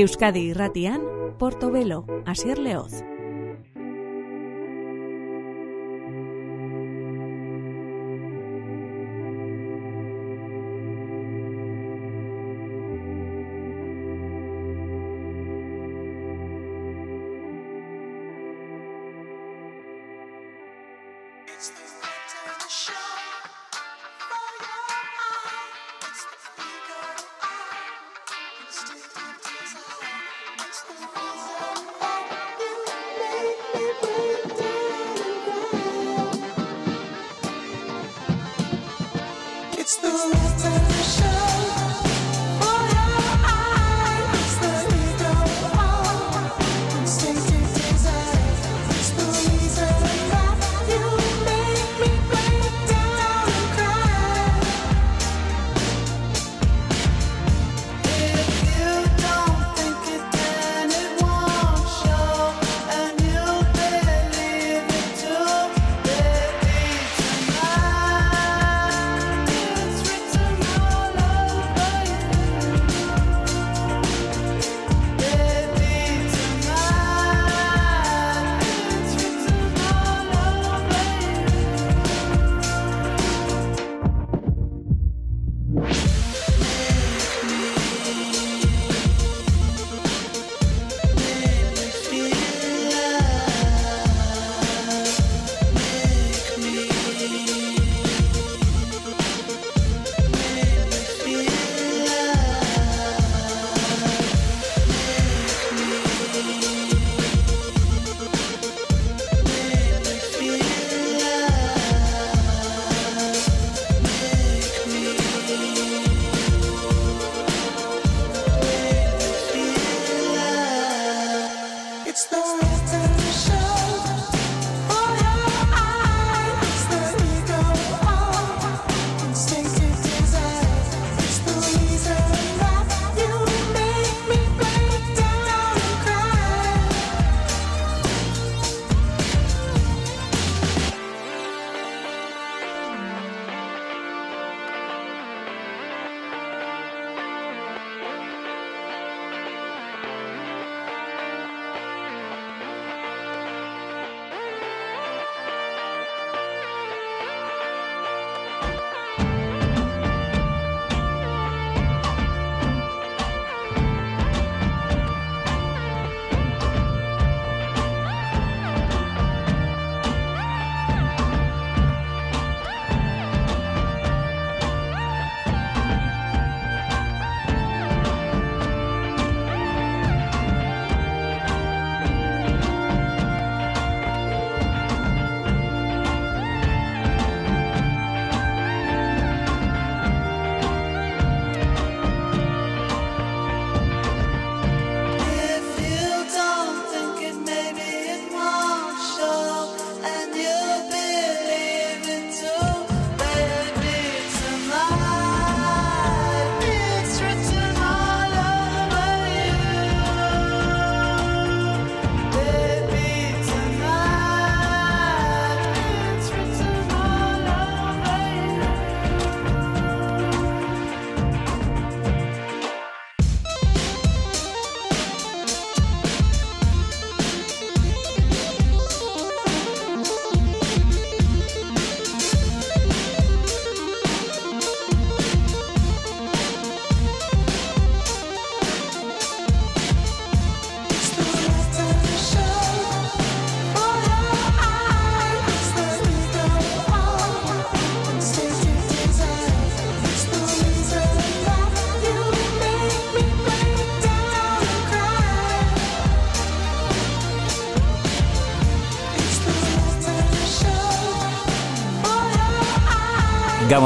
Euskadi Irratian, Portobelo, Asier Leoz.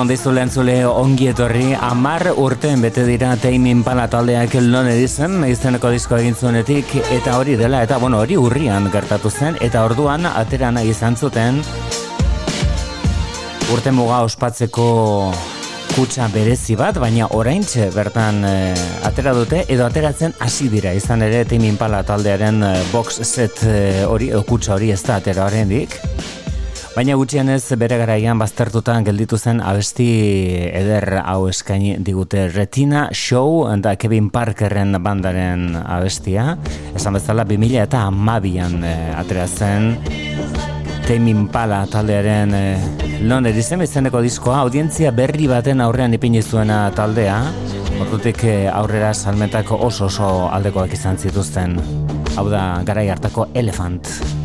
Dizu zule ongi etorri amar urten bete dira teimin pala taldeak non edizen izeneko disko egin zuenetik eta hori dela eta bueno hori urrian gertatu zen eta orduan aterana izan zuten urte muga ospatzeko kutsa berezi bat, baina oraintxe bertan e, atera dute edo ateratzen hasi dira izan ere teimin pala taldearen e, box set e, hori, kutsa hori ez da atera horrendik. Baina gutxienez bere garaian baztertutan gelditu zen abesti eder hau eskaini digute Retina Show eta Kevin Parkerren bandaren abestia. Esan bezala 2000 eta amabian e, eh, atrea zen Tame Impala taldearen e, lon edizen izeneko diskoa audientzia berri baten aurrean ipini zuena taldea. Ordutik eh, aurrera salmetako oso oso aldekoak izan zituzten. Hau da garai hartako Elephant.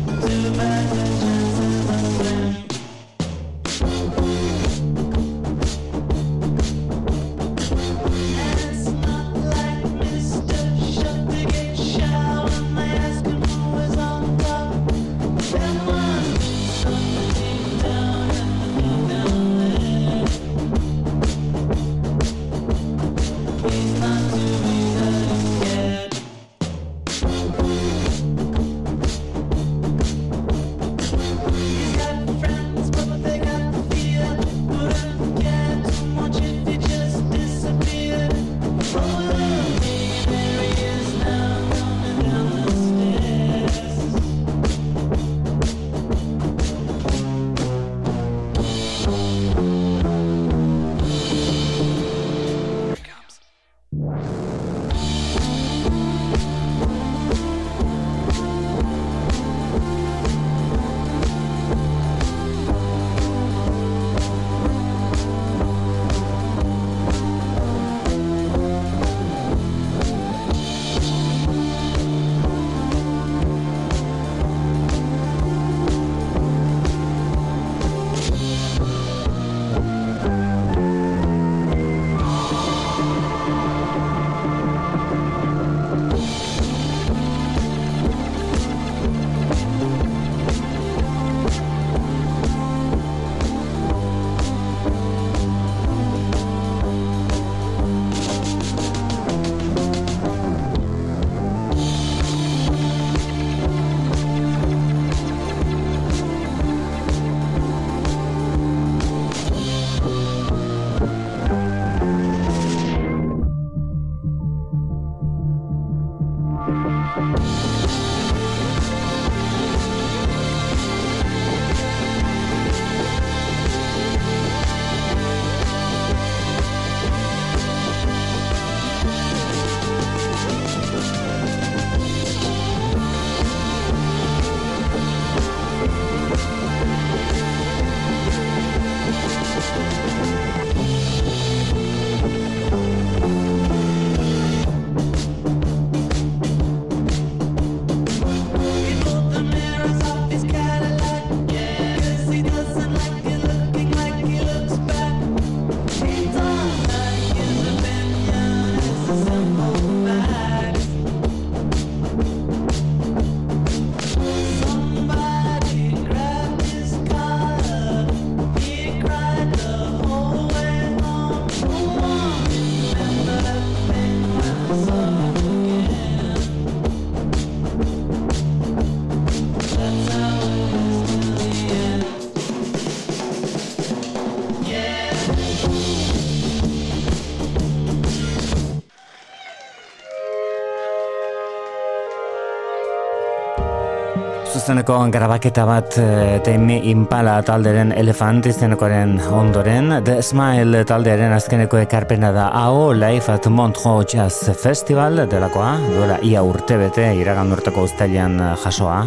Zuzeneko grabaketa bat e, Tame Impala talderen elefant izenekoaren ondoren. The Smile taldearen azkeneko ekarpena da AO Life at Montreux Jazz Festival. Delakoa, duela ia urte bete iragan urteko ustailean jasoa.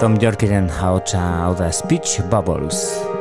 Tom Yorkiren haotxa hau da Speech Bubbles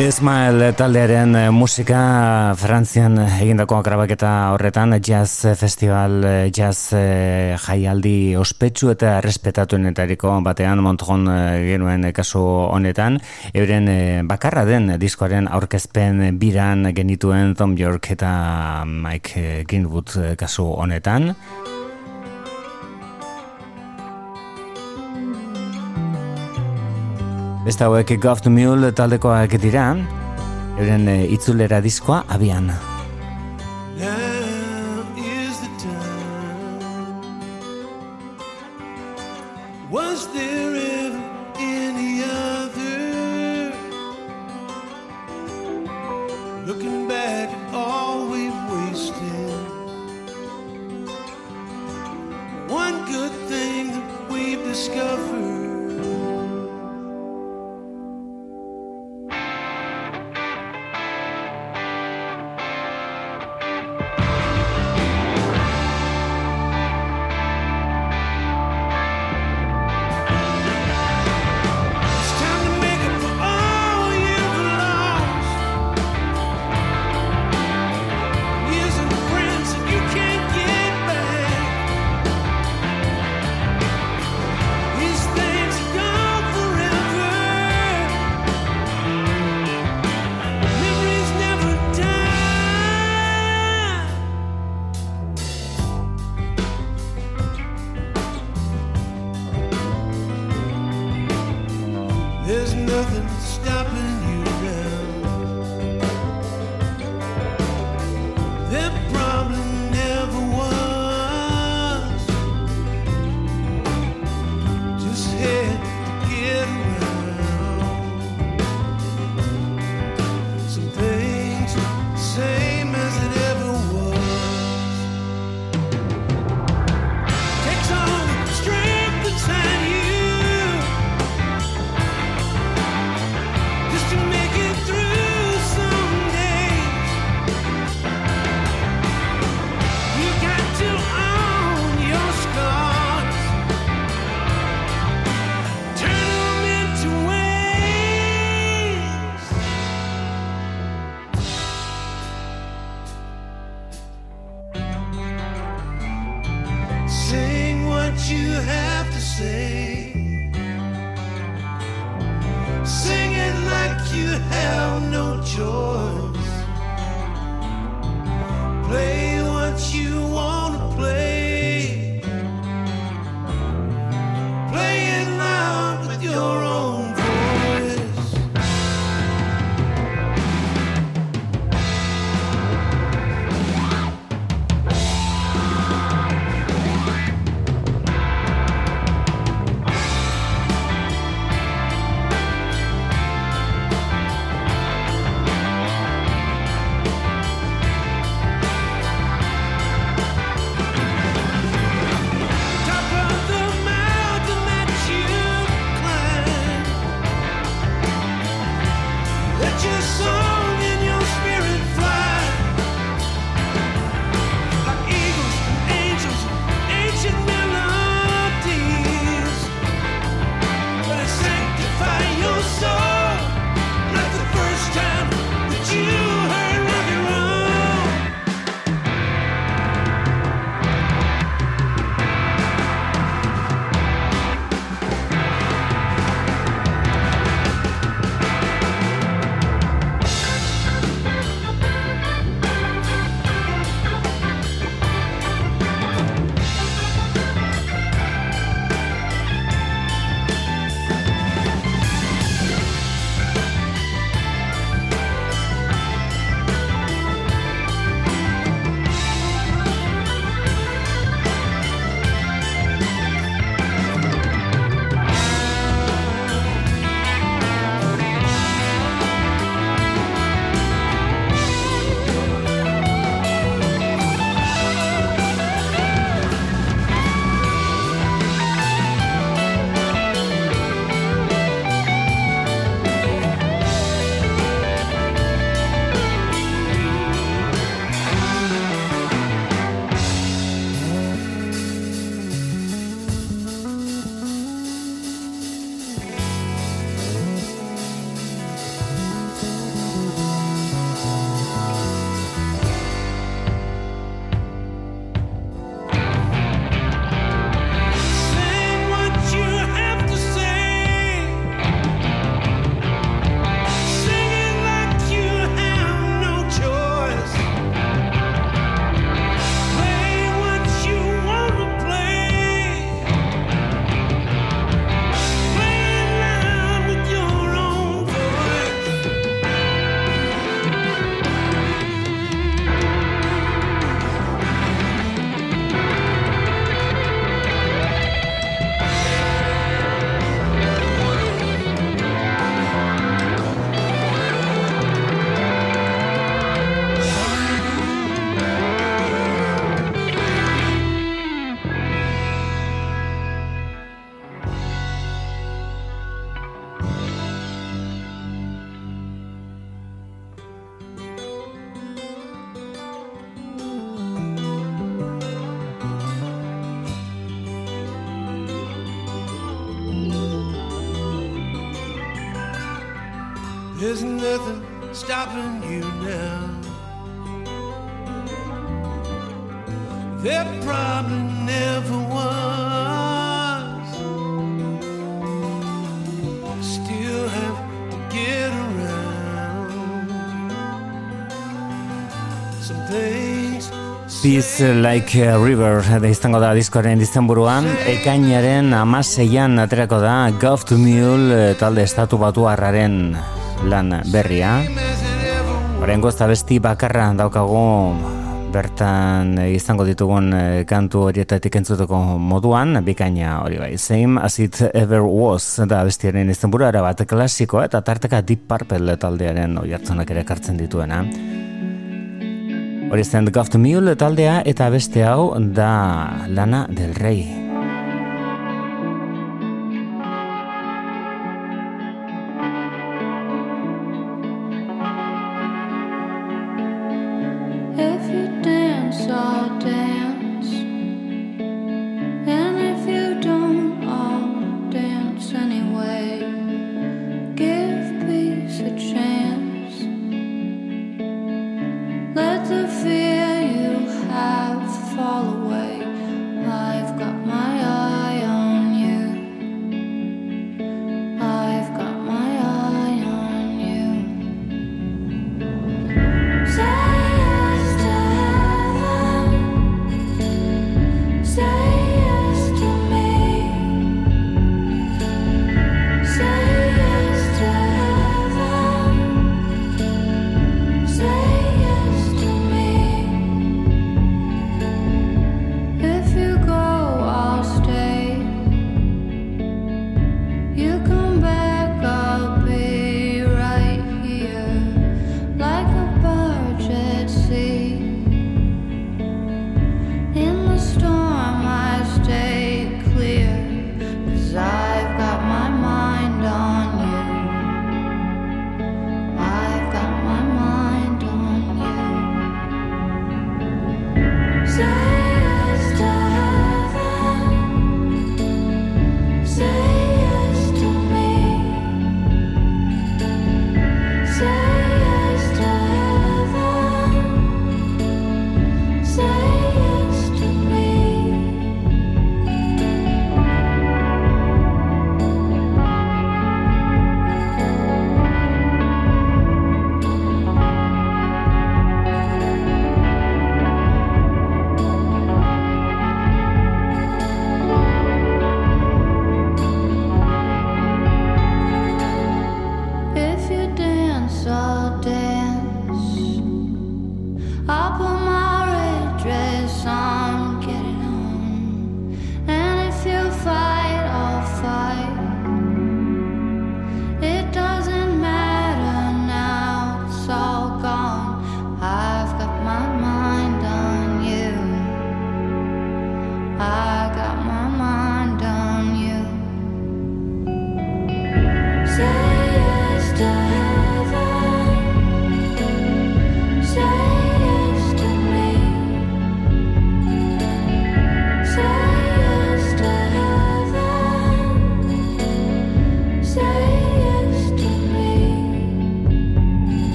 Ismael taldearen eh, musika Frantzian egindako grabaketa horretan jazz festival eh, jazz eh, jaialdi ospetsu eta errespetatuenetariko batean Montron genuen kasu honetan. Euren bakarra den diskoaren aurkezpen biran genituen Tom York eta Mike Greenwood kasu honetan Beste hauek Goft Mule taldekoak dira, euren eh, itzulera diskoa abian. Peace Like a River da izango da diskoaren dizenburuan ekainaren amaseian aterako da Gov to Mule eh, talde estatu batu harraren lan berria. Horen gozta besti bakarra daukagu bertan izango ditugun eh, kantu horietatik entzuteko moduan bikaina hori bai. Same as it ever was da bestiaren izenburu bat klasiko eta tarteka Deep Purple taldearen oi ere kartzen dituena Hori zen Goft Mule taldea eta beste hau da Lana del Rey.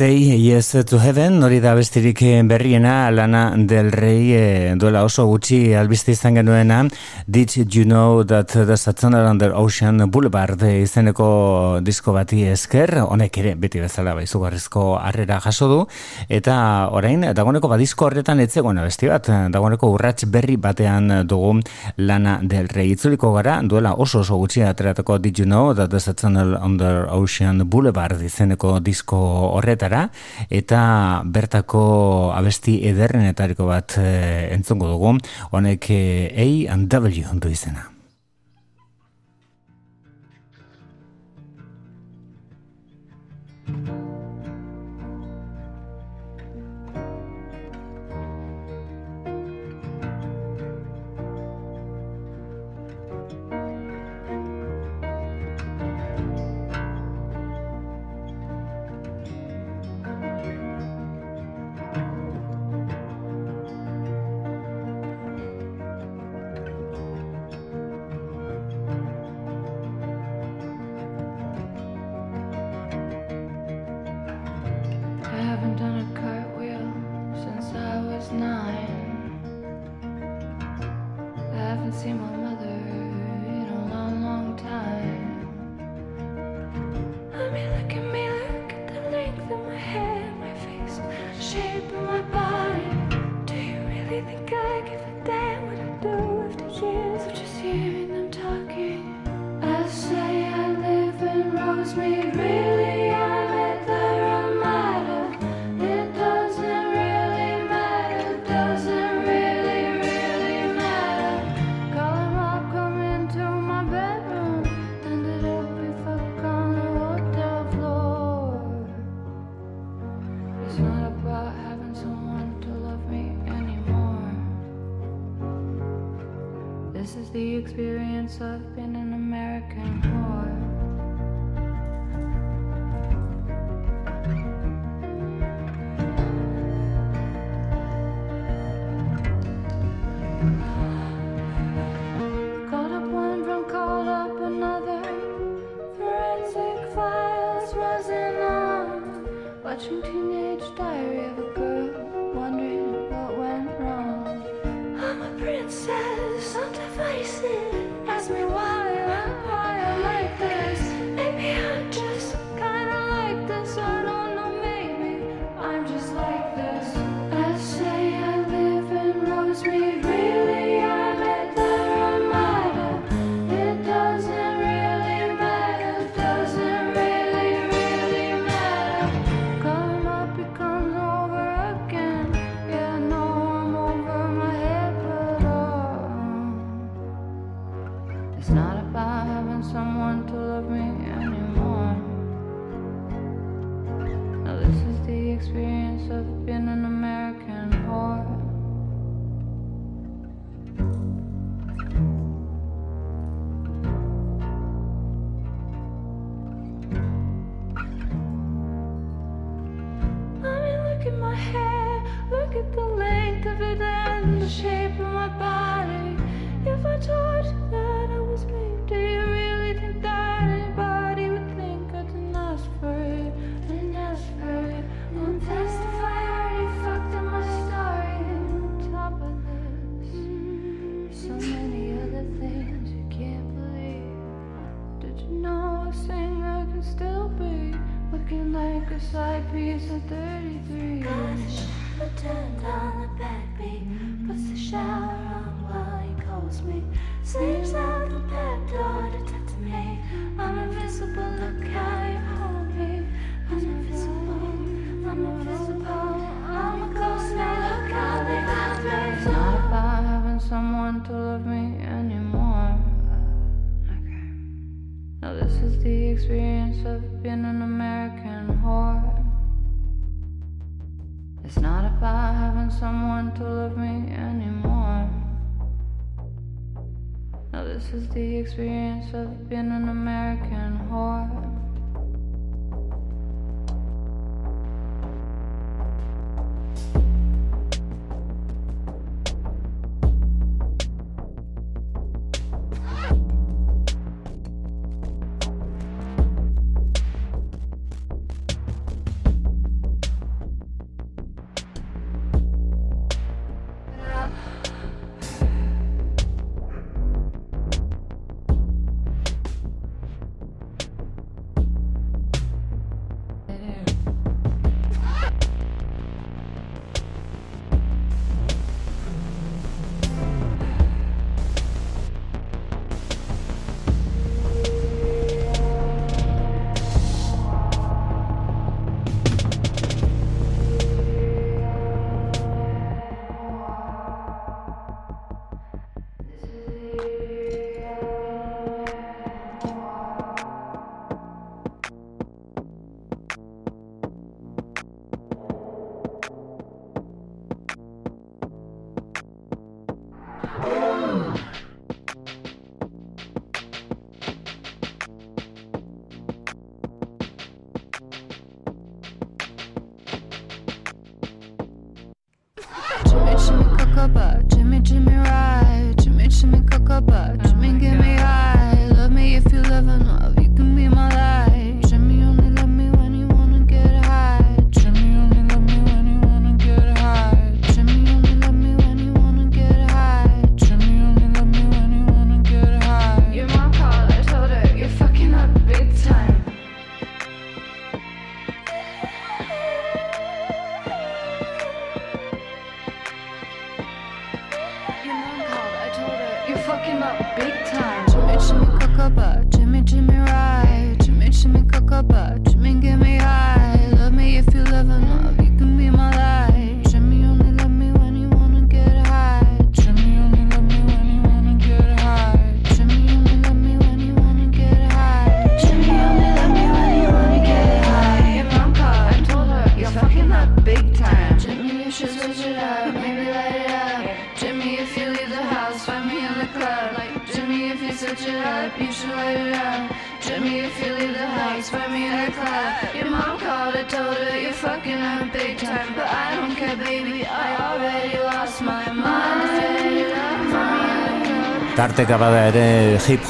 Say Yes to Heaven, hori da bestirik berriena, Lana del Rey e, duela oso gutxi albiste izan genuena, Did You Know That The Saturn Under Ocean Boulevard izeneko disko bati esker, honek ere beti bezala baizugarrizko harrera jaso du, eta orain, dagoeneko badizko horretan etzegoen besti bat, dagoeneko urrats berri batean dugu Lana del Rey. Itzuliko gara, duela oso oso gutxi ateratako Did You Know That The Saturn Under Ocean Boulevard izeneko disko horretara eta bertako abesti ederrenetariko bat e, entzungo dugu honek A and W du izena.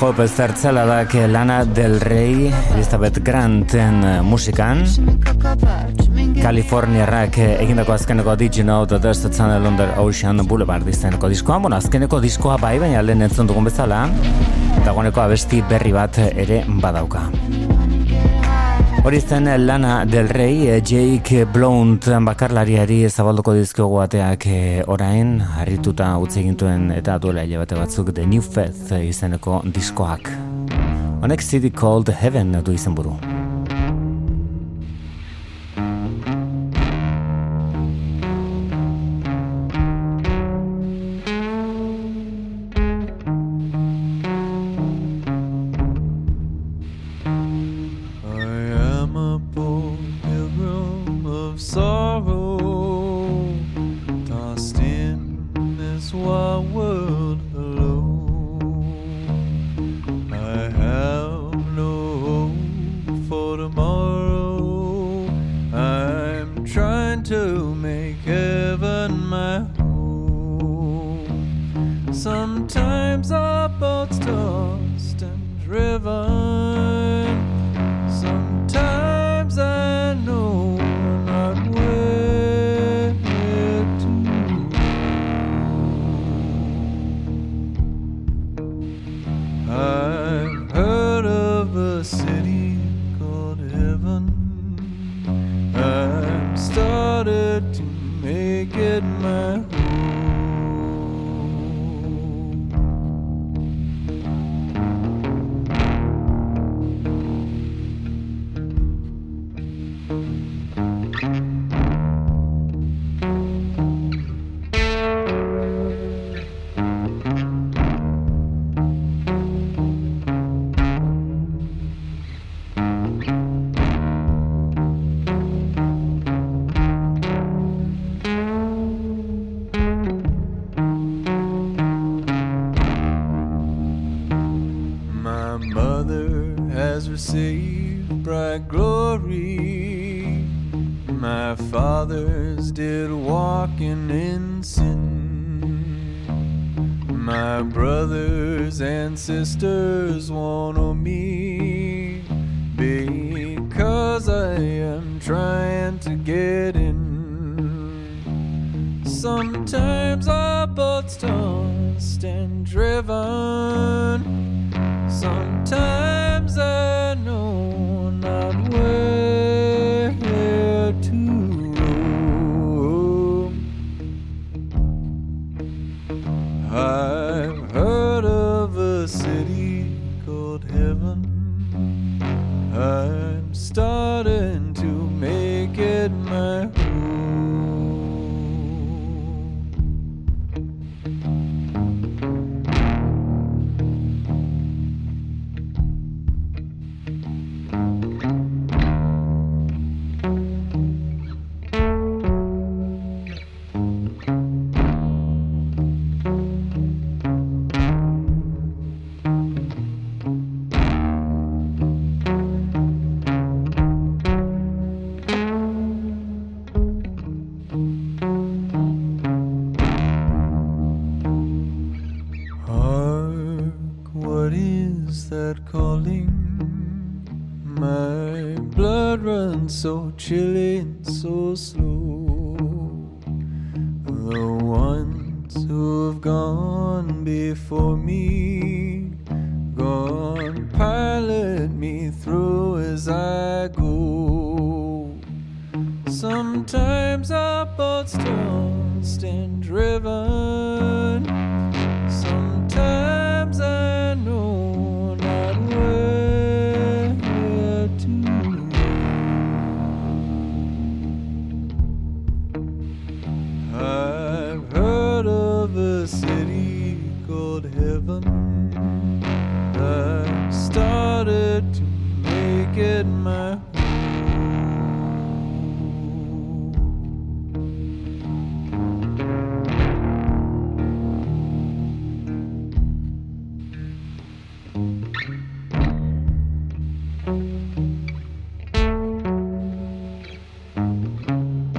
Hip-hop zertzela da Lana Del Rey, Elizabeth Granten eh, musikan. Kaliforniarrak egindako azkeneko Did You Know The Dust Channel Under Ocean Boulevard izeneko diskoa. Bueno, azkeneko diskoa bai, baina lehen entzun dugun bezala. Dagoeneko abesti berri bat ere badauka. Hori zen lana del rey, Jake Blount bakarlariari zabalduko dizkiogu ateak eh, orain, harrituta utzi egintuen eta duela bate batzuk The New Faith izeneko diskoak. Honek City Called Heaven du izen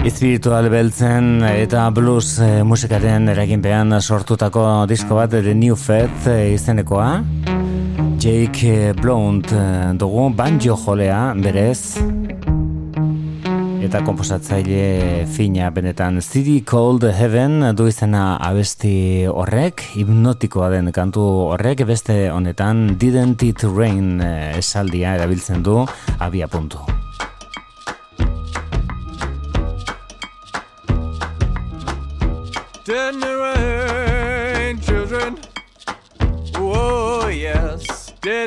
Espiritual beltzen eta blues e, musikaren eraginpean sortutako disko bat The New Faith e, izenekoa. Jake Blount dugu banjo jolea berez eta komposatzaile fina benetan City Cold Heaven du izena abesti horrek hipnotikoa den kantu horrek beste honetan Didn't It Rain esaldia erabiltzen du abia puntu.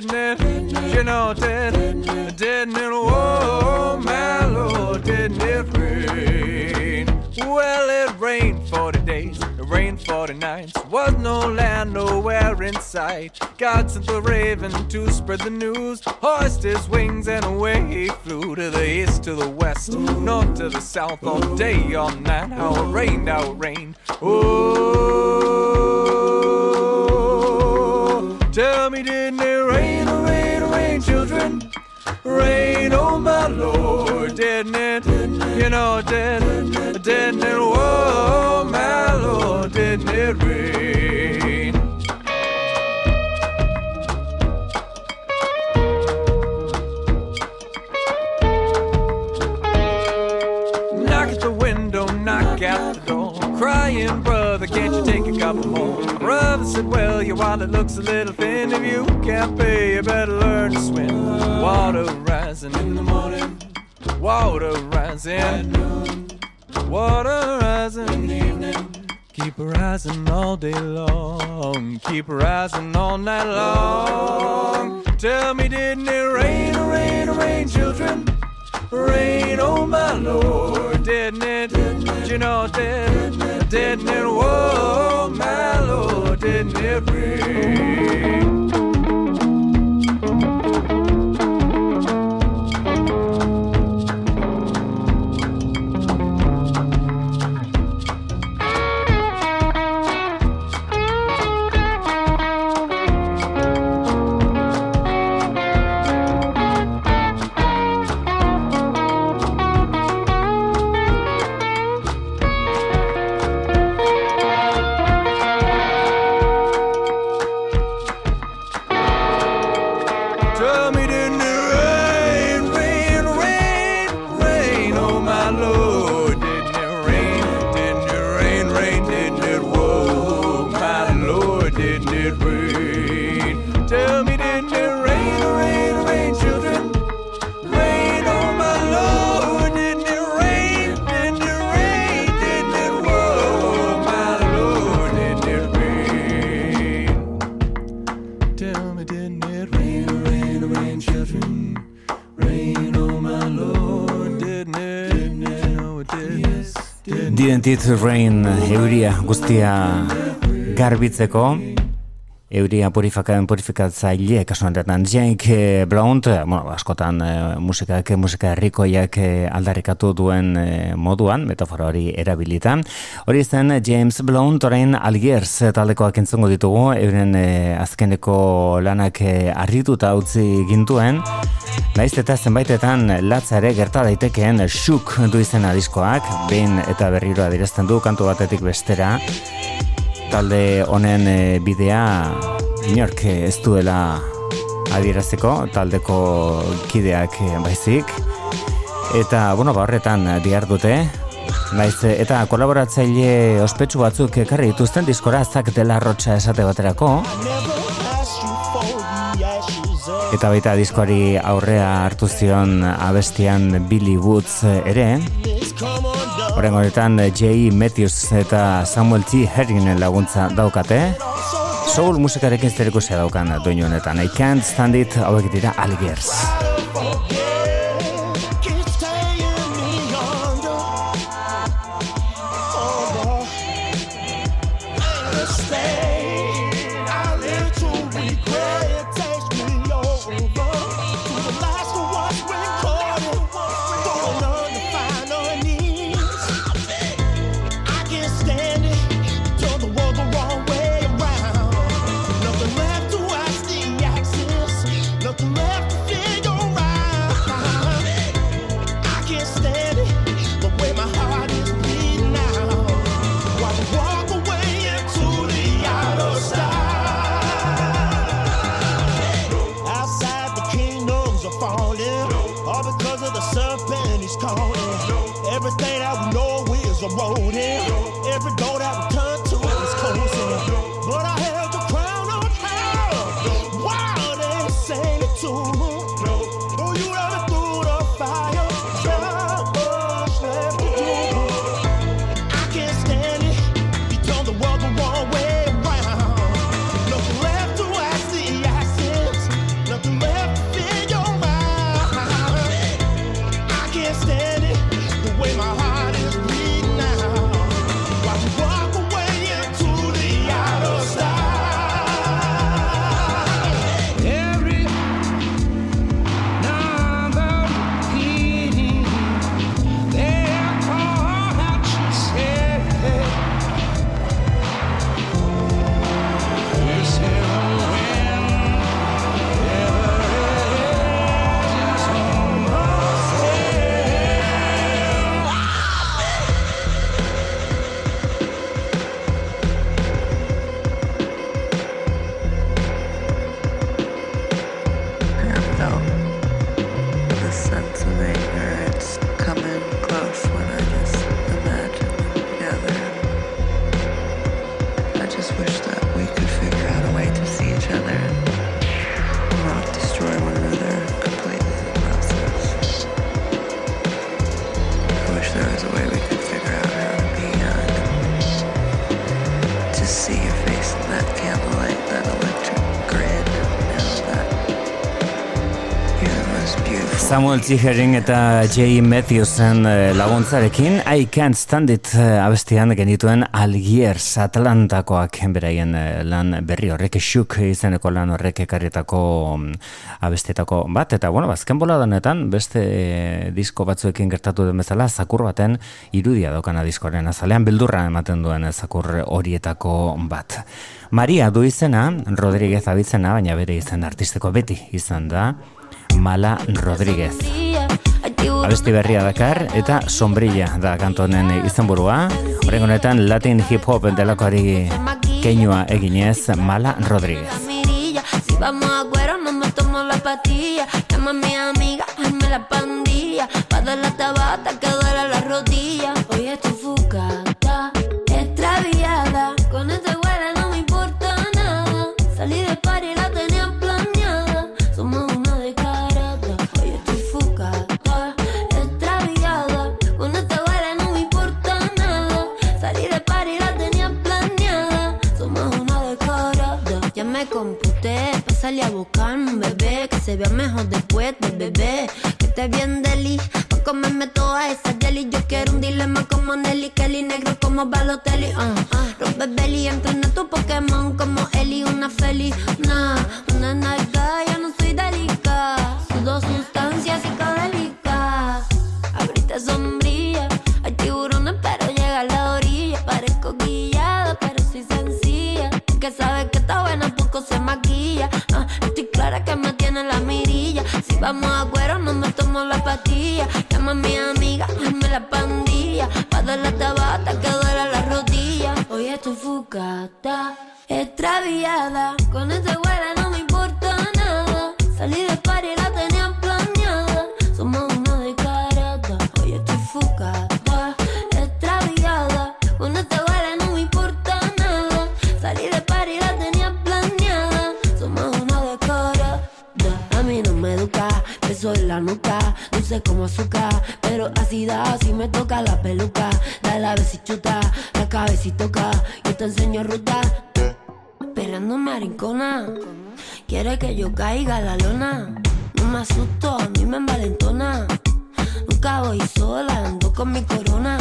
Didn't it? You know, did, didn't it? Oh, my Lord, didn't it rain? Well, it rained 40 days rain for the nights. Was no land nowhere in sight. God sent the raven to spread the news. Hoist his wings and away he flew to the east, to the west, north to the south, all day, all night. How it rained, how it rained. Oh, tell me, didn't it rain, rain, rain, children? Rain, oh my Lord, didn't it? You know, didn't, didn't it? Oh my Lord, didn't it rain? Knock at the window, knock at the door, crying, brother, can't you take a couple more? Said, Well, your wallet looks a little thin. If you can't pay, you better learn to swim. Water rising in the morning, water rising at noon, water rising in the evening. Keep rising all day long, keep rising all night long. Tell me, didn't it rain, rain, rain, children? Rain, oh my Lord, didn't it? Didn't you know, did, didn't it? Whoa, my Lord, didn't it rain? Didn't it rain euria guztia garbitzeko euria purifikatzen purifikatzaile kasu honetan Jake Blount, eh, bueno, askotan eh, musikak musika herrikoiak eh, aldarrikatu duen eh, moduan, metafora hori erabilitan. Hori zen James Blount orain Algiers taldekoak entzungo ditugu, euren eh, azkeneko lanak eh, arrituta utzi gintuen. Naiz eta zenbaitetan latza ere gerta daitekeen Shook du izena diskoak, behin eta berriro adierazten du kantu batetik bestera. Talde honen e, bidea inork ez duela adierazeko, taldeko kideak e, baizik. Eta, bueno, ba horretan diar dute, Naiz, eta kolaboratzaile ospetsu batzuk ekarri dituzten diskora zak dela rotxa esate baterako. Eta baita diskoari aurrea hartu zion abestian Billy Woods ere. Horren honetan Jay Matthews eta Samuel T. Herringen laguntza daukate. Soul musikarekin zerikusia daukan doinu honetan. I can't stand it, hauek dira Algiers. Samuel Ziehering eta Jay Matthewsen eh, laguntzarekin. I Can't Stand It eh, abestian genituen Algiers Atlantakoak. Beraien eh, lan berri horrek xuk izeneko lan horrek ekarrietako mm, abestietako bat. Eta bueno, bazken bola danetan beste disko batzuekin gertatu den bezala zakur baten irudia daukana diskoaren azalean bildurra ematen duen zakur horietako bat. Maria du izena, Rodríguez abitzena, baina bere izen artisteko beti izan da, Mala Rodríguez. Abesti berria dakar eta sombrilla da kantonen izenburua. Horren honetan Latin hip hop delakoari keinua eginez Mala Rodríguez. Si vamos a cuero, no me tomo la pastilla. Llama a mi amiga, hazme la pandilla. Pa' dar la tabata que se vea mejor después del bebé. Que esté bien deli, pa' comerme todas esas deli. Yo quiero un dilema como Nelly, Kelly, negro como Balotelli. Uh. Rompe belly, entrena tu Pokémon como Eli, una feliz. Nah, una nalga, ya no soy delicada. Sudo sustancias psicodélicas. Abriste sombrilla, hay tiburones, pero llega a la orilla. Parezco guillada, pero soy sencilla. Que sabe que está buena, poco se maquilla. Ah, estoy clara que me vamos a cuero, no me tomo la pastilla. Llama a mi amiga, hazme la pandilla. Pa' dar la tabata que duele la rodilla. Hoy estoy fugata, extraviada. Con ese dulce como azúcar, pero así da, si me toca la peluca, da la besichuta, la cabecita toca, yo te enseño ruta, esperando marincona, quiere que yo caiga la lona, no me asusto, a mí me envalentona, nunca voy sola, ando con mi corona,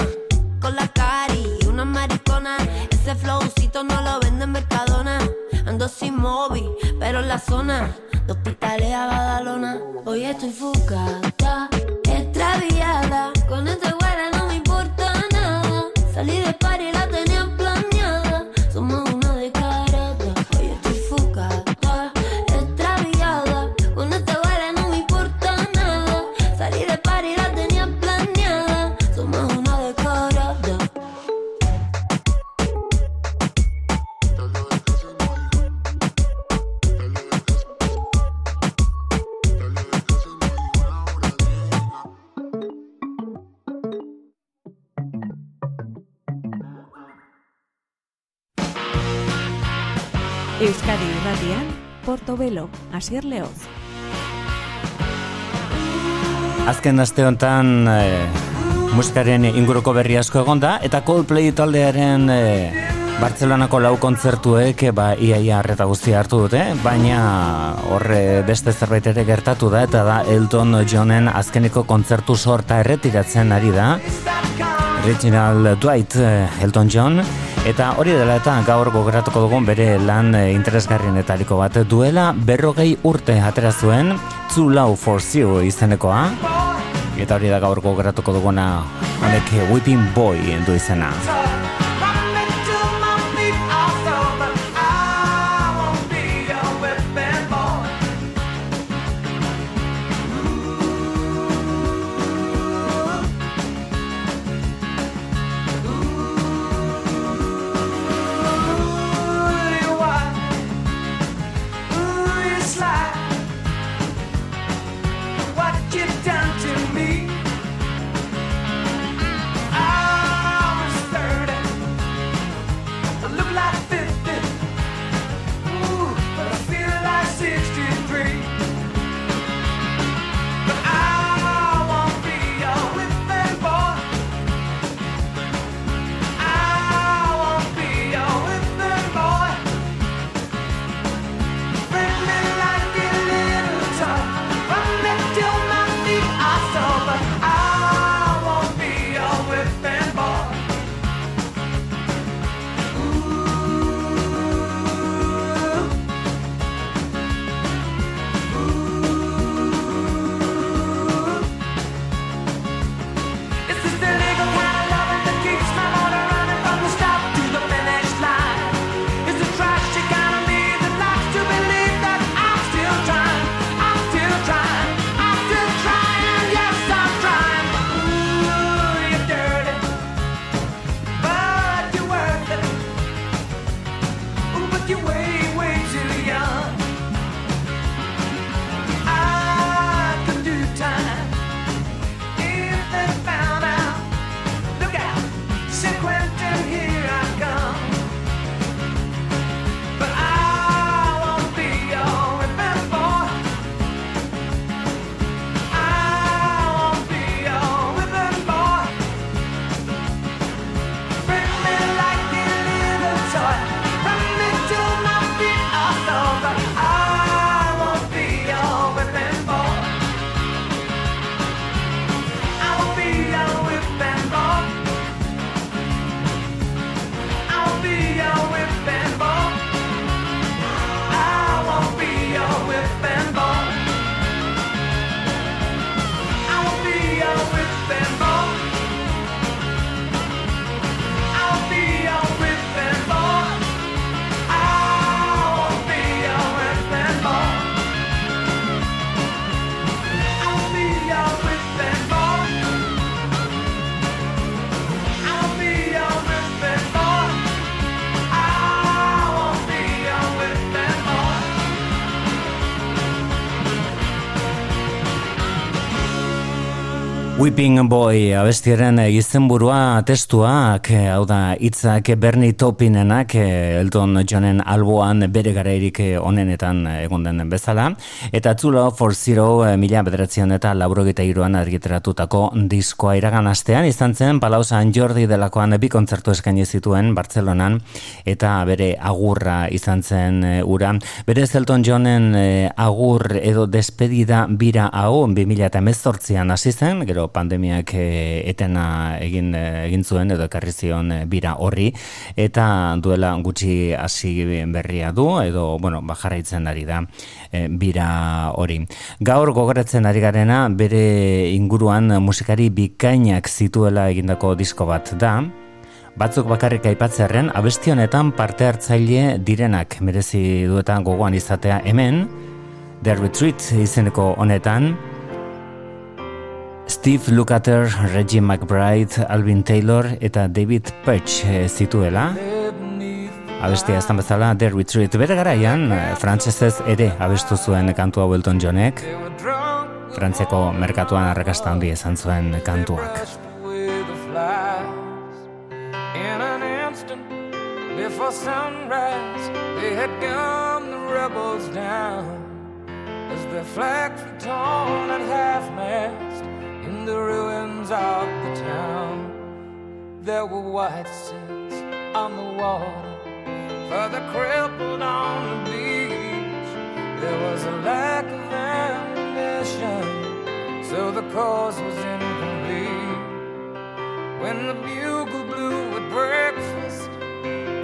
con la cari y una maricona, ese flowcito no lo vende en Mercadona, ando sin móvil, pero en la zona, de hospitales a Badalona, hoy estoy fugata, extraviada, con este güera no me importa nada, salí de party y la tenía Portobelo, Asier Leoz. Azken aste honetan e, musikaren inguruko berri asko egon da, eta Coldplay taldearen e, Bartzelonako lau kontzertuek e, ba, iaia harreta guztia hartu dute, baina horre beste zerbait ere gertatu da, eta da Elton Johnen azkeniko kontzertu sorta erretiratzen ari da. Original Dwight eh, Elton John eta hori dela eta gaur gogoratuko dugun bere lan eh, interesgarrienetariko bat. Duela berrogei urte atera zuen Too Low For You izenekoa. Eta hori da gaur gogoratuko duguna honek Whipping Boy du izena Consequent in here. Whipping Boy abestiaren izenburua testuak, eh, hau da hitzak Bernie Taupinenak eh, Elton Johnen alboan bere garairik onenetan egon den bezala eta Zulo for Zero eh, mila bederatzen eta laburogeta iruan argiteratutako diskoa iragan astean izan zen Palau San Jordi delakoan bi kontzertu eskaini zituen Bartzelonan eta bere agurra izan zen ura. Bere Elton Johnen agur edo despedida bira hau 2018an hasi zen, gero pandemiak e, etena egin egin zuen edo ekarri zion e, bira horri eta duela gutxi hasi berria du edo bueno, ba jarraitzen ari da bira hori. Gaur gogoratzen ari garena bere inguruan musikari bikainak zituela egindako disko bat da. Batzuk bakarrik aipatzearren abesti honetan parte hartzaile direnak merezi duetan gogoan izatea hemen The Retreat izeneko honetan Steve Lukather, Reggie McBride, Alvin Taylor eta David Perch zituela. Abestia ez bezala The Retreat bere garaian, frantsesez ere abestu zuen kantu hau Elton Johnek. Frantzeko merkatuan arrakasta handi izan zuen kantuak. Before sunrise, They had gunned the rebels down as their flags were torn at half mast in the ruins of the town. There were white sails on the water for the crippled on the beach. There was a lack of ammunition, so the cause was incomplete. When the bugle blew at breakfast,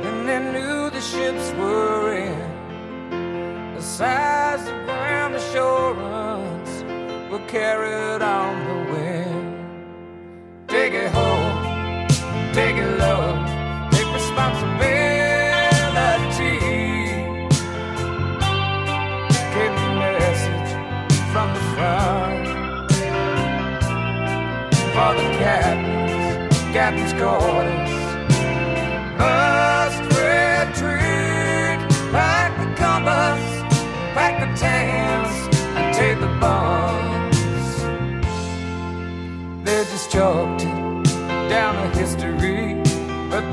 then they knew the ships were in. The size of ground assurance were carried on the low, take responsibility. From the front for the captains, captain's quarters.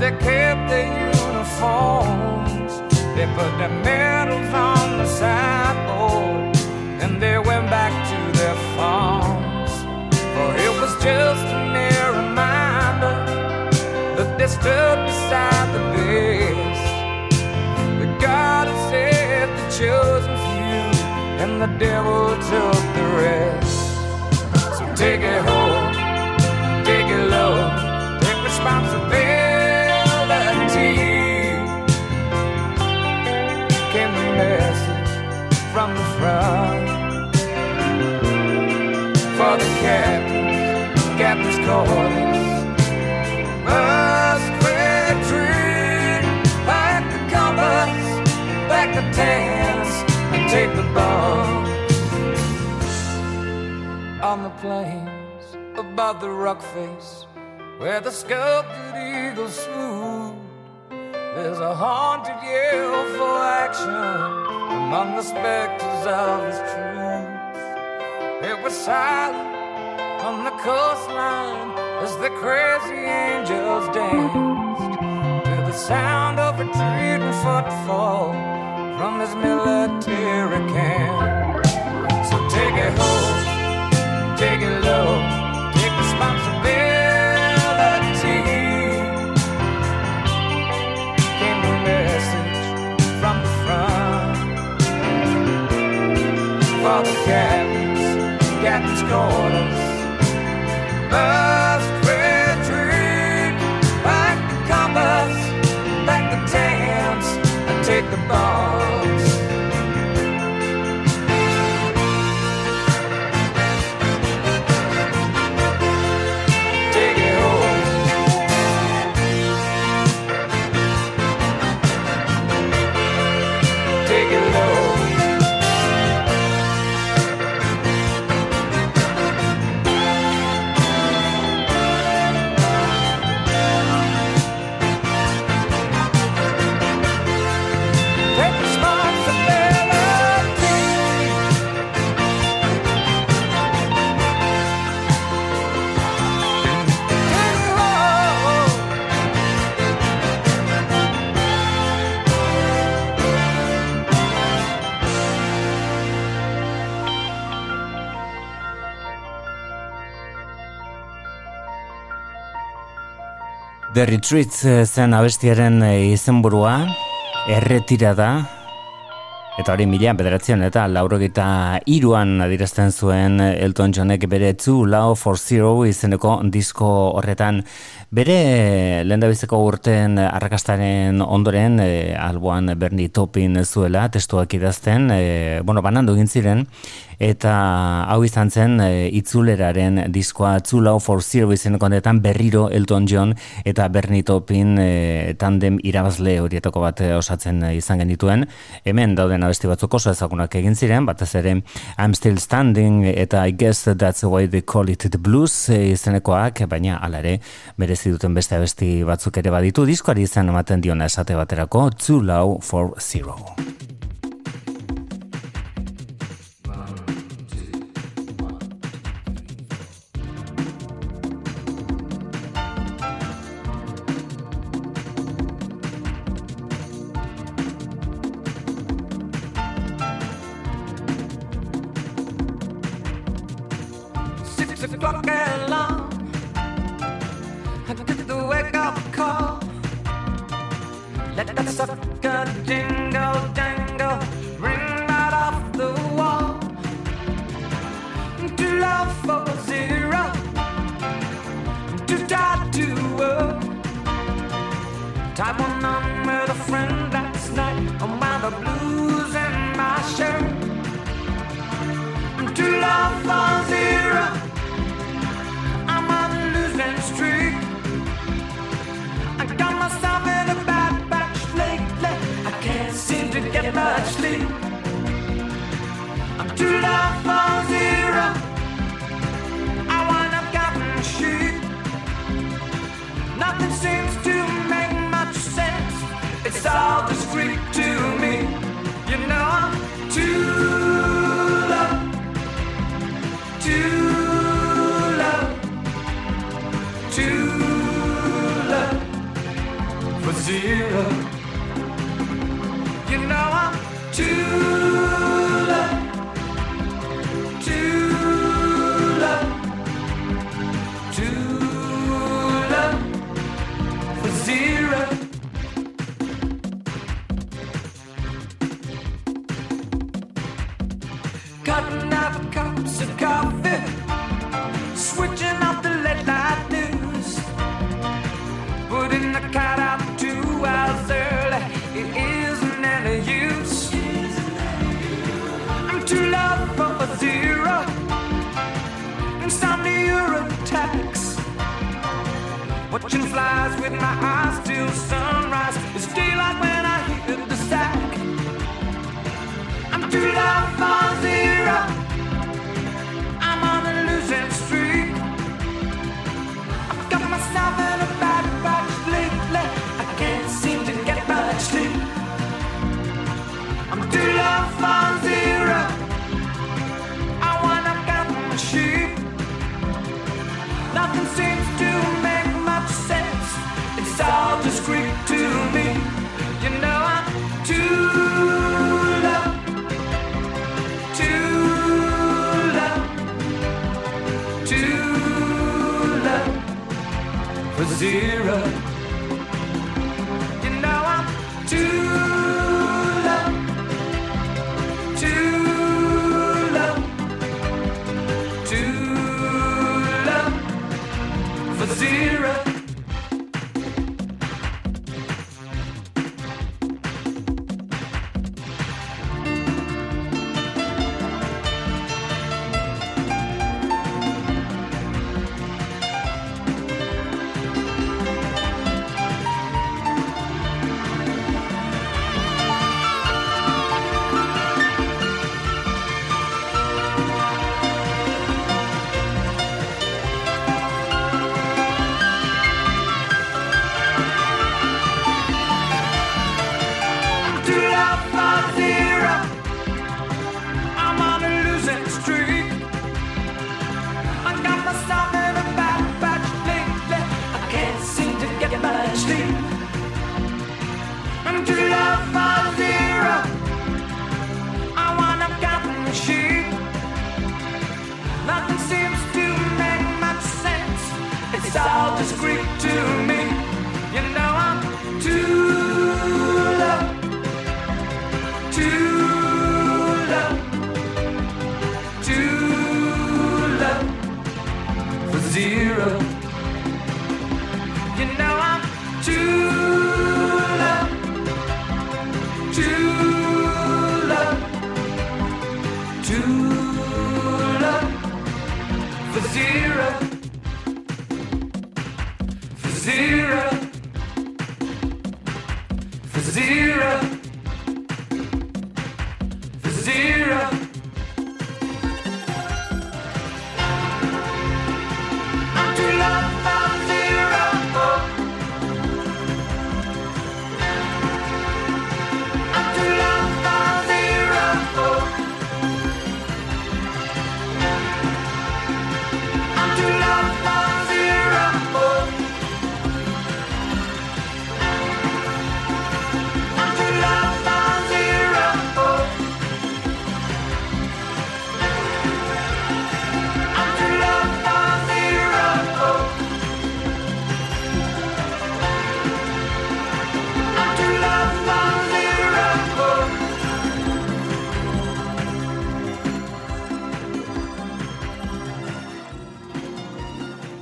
They kept their uniforms. They put their medals on the sideboard, and they went back to their farms. For it was just a mere reminder that they stood beside the best. That God had saved the chosen few, and the devil took the rest. So take it home, on the plains above the rock face where the sculpted eagle swooped. There's a haunted yell for action among the specters of his truth. It was silent on the coastline as the crazy angels danced to the sound of retreating footfall from his military camp. So take it home, take it low, take responsibility. Came the message from the front for the captains, captain's quarters. Must retreat, back the compass, The Retreat eh, zen abestiaren eh, izenburua, erretirada, eta hori mila bederatzen eta laurogeita iruan adirazten zuen Elton Johnek bere Two Love for Zero izeneko disko horretan. Bere lehendabizeko urten arrakastaren ondoren e, alboan Bernie Topin zuela testuak idazten, e, bueno, banandu egin ziren, eta hau izan zen e, itzuleraren diskoa Love for Zero izeneko honetan berriro Elton John eta Bernie Topin e, tandem irabazle horietako bat e, osatzen e, izan genituen. Hemen dauden abesti batzuk oso ezagunak egin ziren, batez ere I'm Still Standing eta I Guess That's the Way They Call It The Blues e, izenekoak, baina hala ere merezi duten beste abesti batzuk ere baditu diskoari izan ematen diona esate baterako Too Low for Zero. For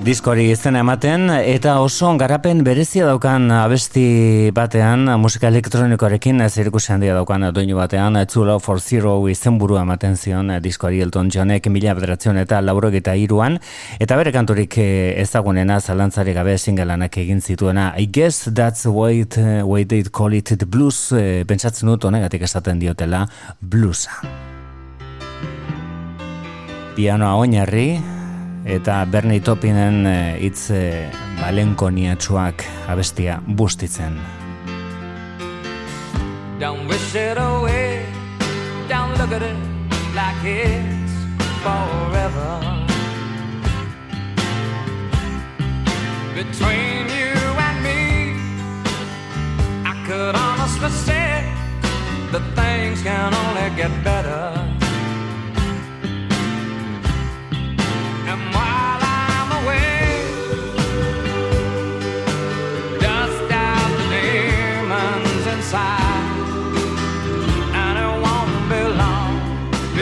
diskoari izena ematen eta oso garapen berezia daukan abesti batean musika elektronikoarekin zirkus handia daukan doinu batean Zulo for Zero izenburua ematen zion diskoari Elton Johnek mila bederatzen eta lauro eta iruan eta bere kanturik eh, ezagunena zalantzari gabe singelanak egin zituena. I guess that's what, it, eh, why they call it the blues eh, pentsatzen dut honegatik esaten diotela bluesa. Piano a oinarri, eta Bernie Topinen eh, hitz e, balenkoniatsuak abestia bustitzen. Don't wish it away, don't look at it like it's forever. Between you and me, I could honestly say that things can only get better.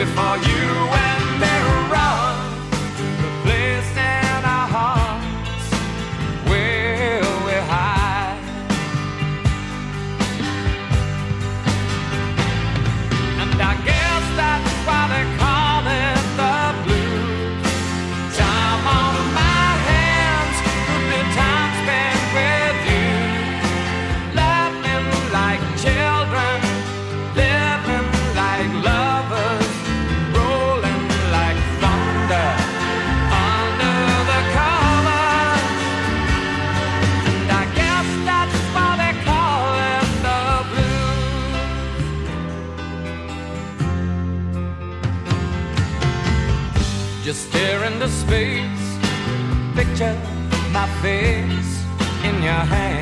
before you. our hands.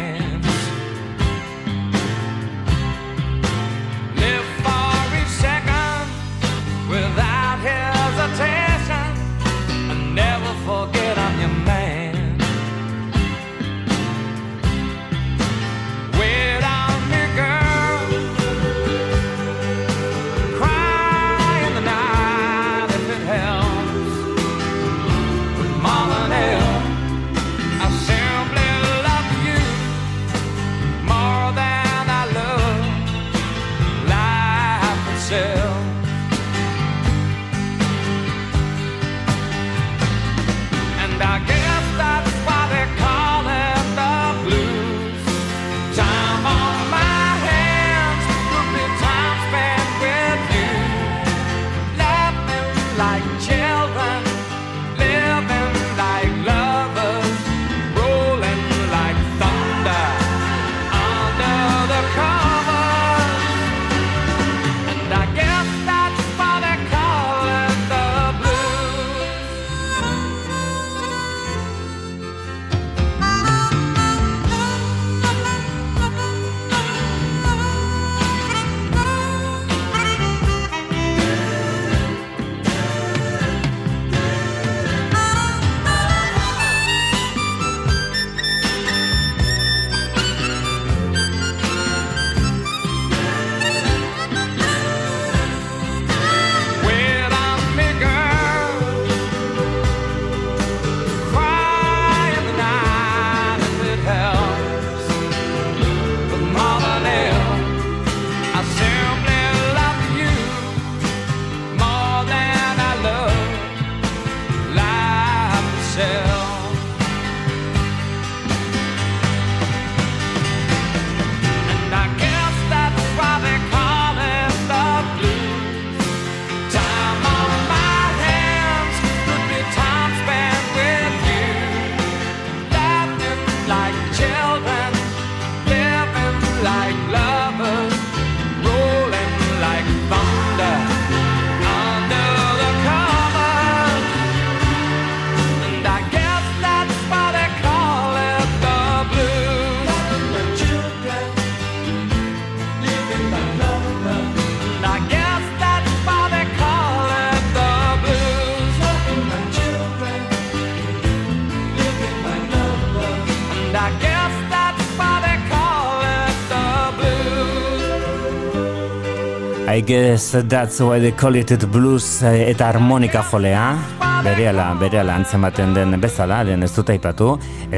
I guess that's why they call it blues eh, eta harmonika jolea. Bereala, bereala antzematen den bezala, den ez dut aipatu.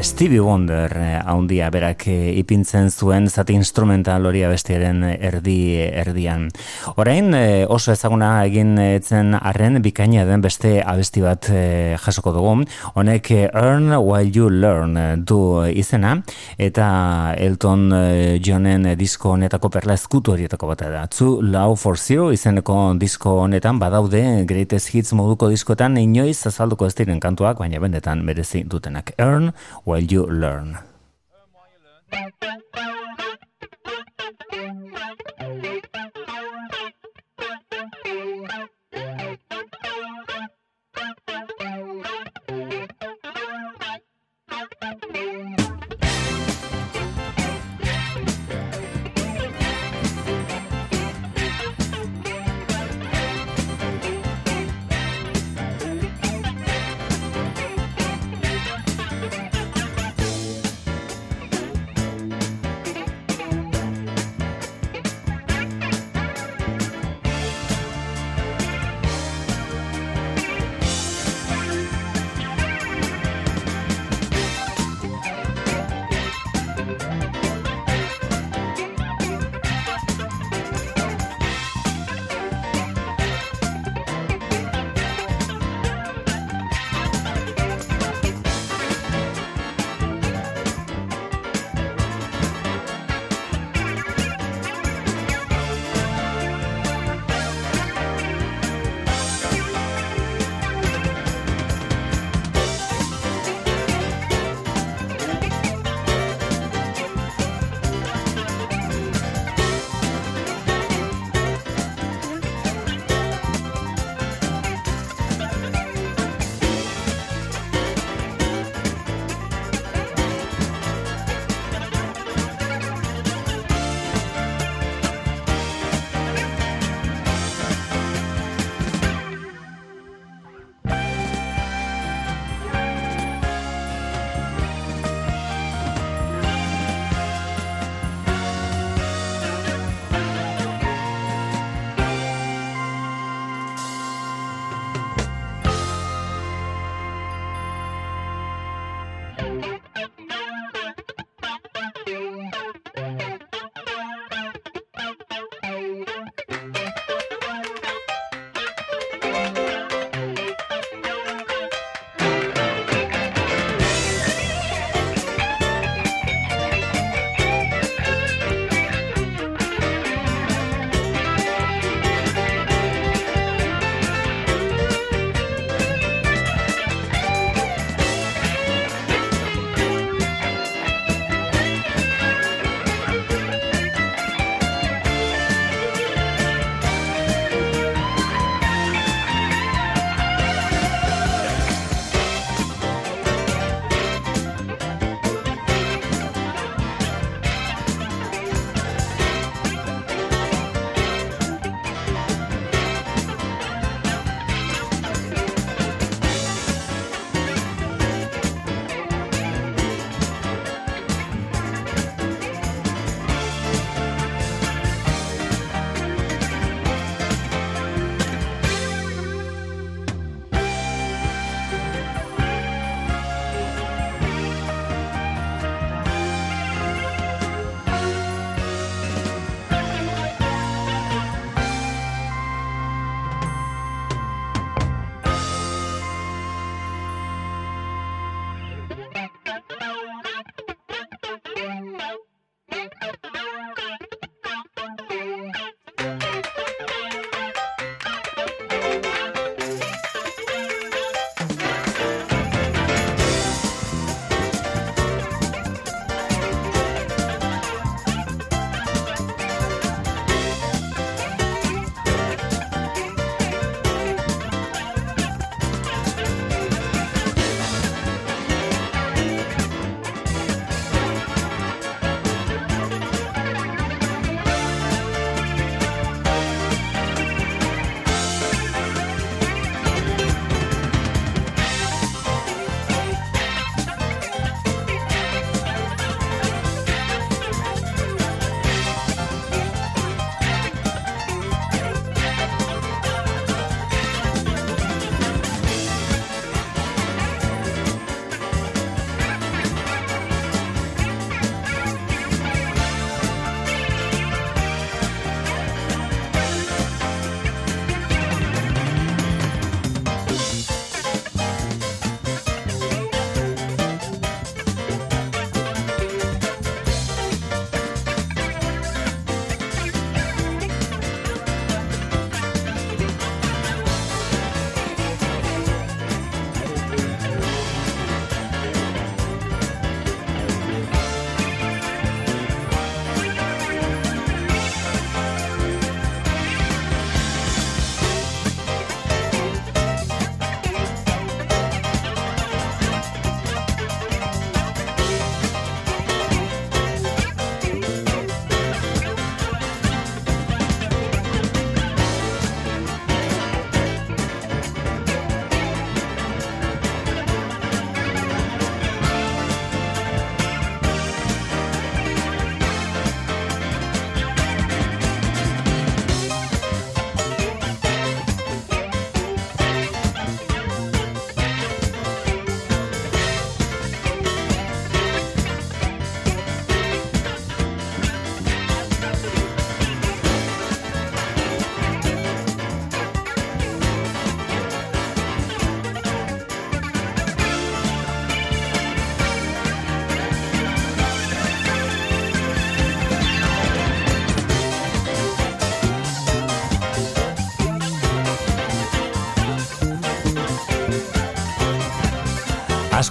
Stevie Wonder eh, haundia berak eh, ipintzen zuen zati instrumental hori abestiaren erdi erdian. Orain eh, oso ezaguna egin etzen arren bikaina den beste abesti bat eh, jasoko dugu, honek eh, Earn While You Learn eh, du izena, eta Elton eh, Johnen disko honetako perla eskutu horietako bat da. Zu Love for Zero izeneko disko honetan badaude Greatest Hits moduko diskoetan inoiz azalduko ez diren kantuak, baina bendetan merezi dutenak. Earn while you learn.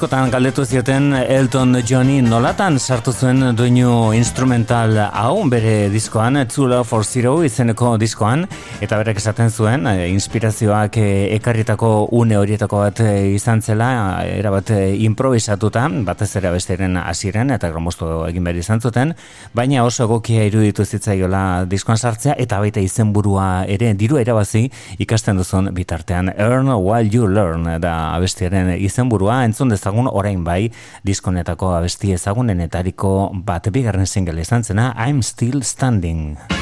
Askotan galdetu zioten Elton Johni nolatan sartu zuen doinu instrumental hau bere diskoan, Two Love for Zero izeneko diskoan, eta berek esaten zuen, eh, inspirazioak eh, ekarritako une horietako bat eh, izan zela, erabat improvisatuta, batez ere besteren hasiren eta gromostu egin behar izan zuten, baina oso egokia iruditu zitzaiola diskoan sartzea, eta baita izenburua ere diru erabazi ikasten duzun bitartean. Earn while you learn da abestiaren izenburua, entzun dezagun orain bai diskonetako abesti ezagunenetariko bat bigarren single izan zena I'm Still Standing.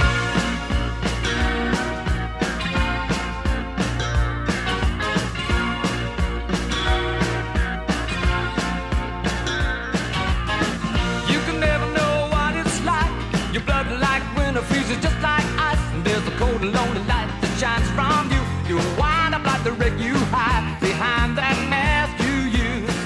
Freezes just like ice. And there's a cold and lonely light that shines from you. You wind up like the wreck you hide behind that mask you use.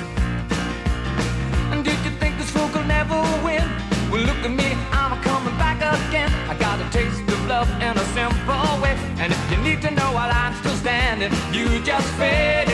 And did you think this fool could never win? Well, look at me, I'm coming back again. I got a taste of love in a simple way. And if you need to know while I'm still standing, you just fade